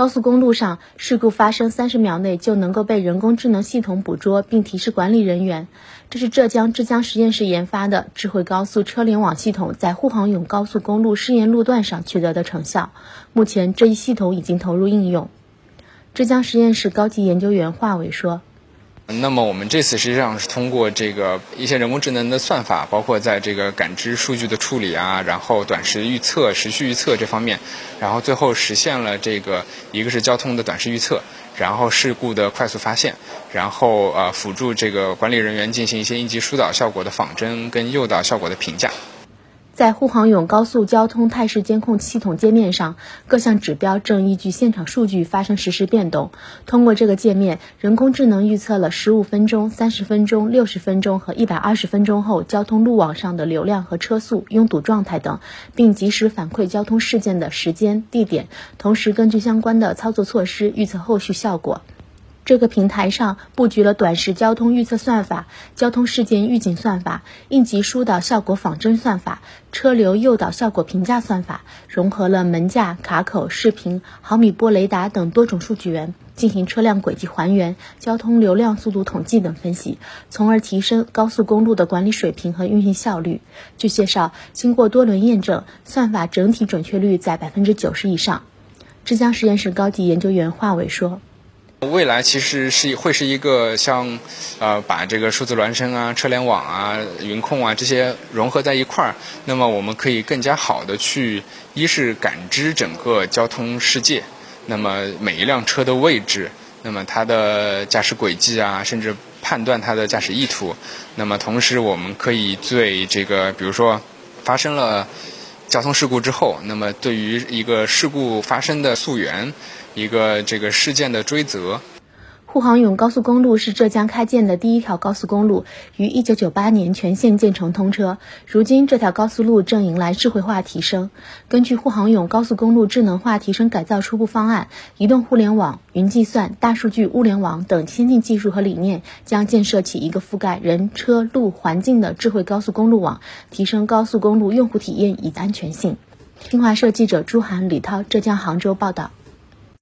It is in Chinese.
高速公路上事故发生三十秒内就能够被人工智能系统捕捉并提示管理人员。这是浙江之江实验室研发的智慧高速车联网系统在沪杭甬高速公路试验路段上取得的成效。目前，这一系统已经投入应用。浙江实验室高级研究员华伟说。那么我们这次实际上是通过这个一些人工智能的算法，包括在这个感知数据的处理啊，然后短时预测、时序预测这方面，然后最后实现了这个一个是交通的短时预测，然后事故的快速发现，然后呃辅助这个管理人员进行一些应急疏导效果的仿真跟诱导效果的评价。在沪杭甬高速交通态势监控系统界面上，各项指标正依据现场数据发生实时变动。通过这个界面，人工智能预测了十五分钟、三十分钟、六十分钟和一百二十分钟后交通路网上的流量和车速、拥堵状态等，并及时反馈交通事件的时间、地点，同时根据相关的操作措施预测后续效果。这个平台上布局了短时交通预测算法、交通事件预警算法、应急疏导效果仿真算法、车流诱导效果评价算法，融合了门架、卡口、视频、毫米波雷达等多种数据源，进行车辆轨迹还原、交通流量速度统计等分析，从而提升高速公路的管理水平和运行效率。据介绍，经过多轮验证，算法整体准确率在百分之九十以上。浙江实验室高级研究员华伟说。未来其实是会是一个像，呃，把这个数字孪生啊、车联网啊、云控啊这些融合在一块儿，那么我们可以更加好的去，一是感知整个交通世界，那么每一辆车的位置，那么它的驾驶轨迹啊，甚至判断它的驾驶意图，那么同时我们可以对这个，比如说发生了交通事故之后，那么对于一个事故发生的溯源。一个这个事件的追责。沪杭甬高速公路是浙江开建的第一条高速公路，于1998年全线建成通车。如今，这条高速路正迎来智慧化提升。根据沪杭甬高速公路智能化提升改造初步方案，移动互联网、云计算、大数据物联网等先进技术和理念，将建设起一个覆盖人、车、路、环境的智慧高速公路网，提升高速公路用户体验以及安全性。新华社记者朱涵、李涛，浙江杭州报道。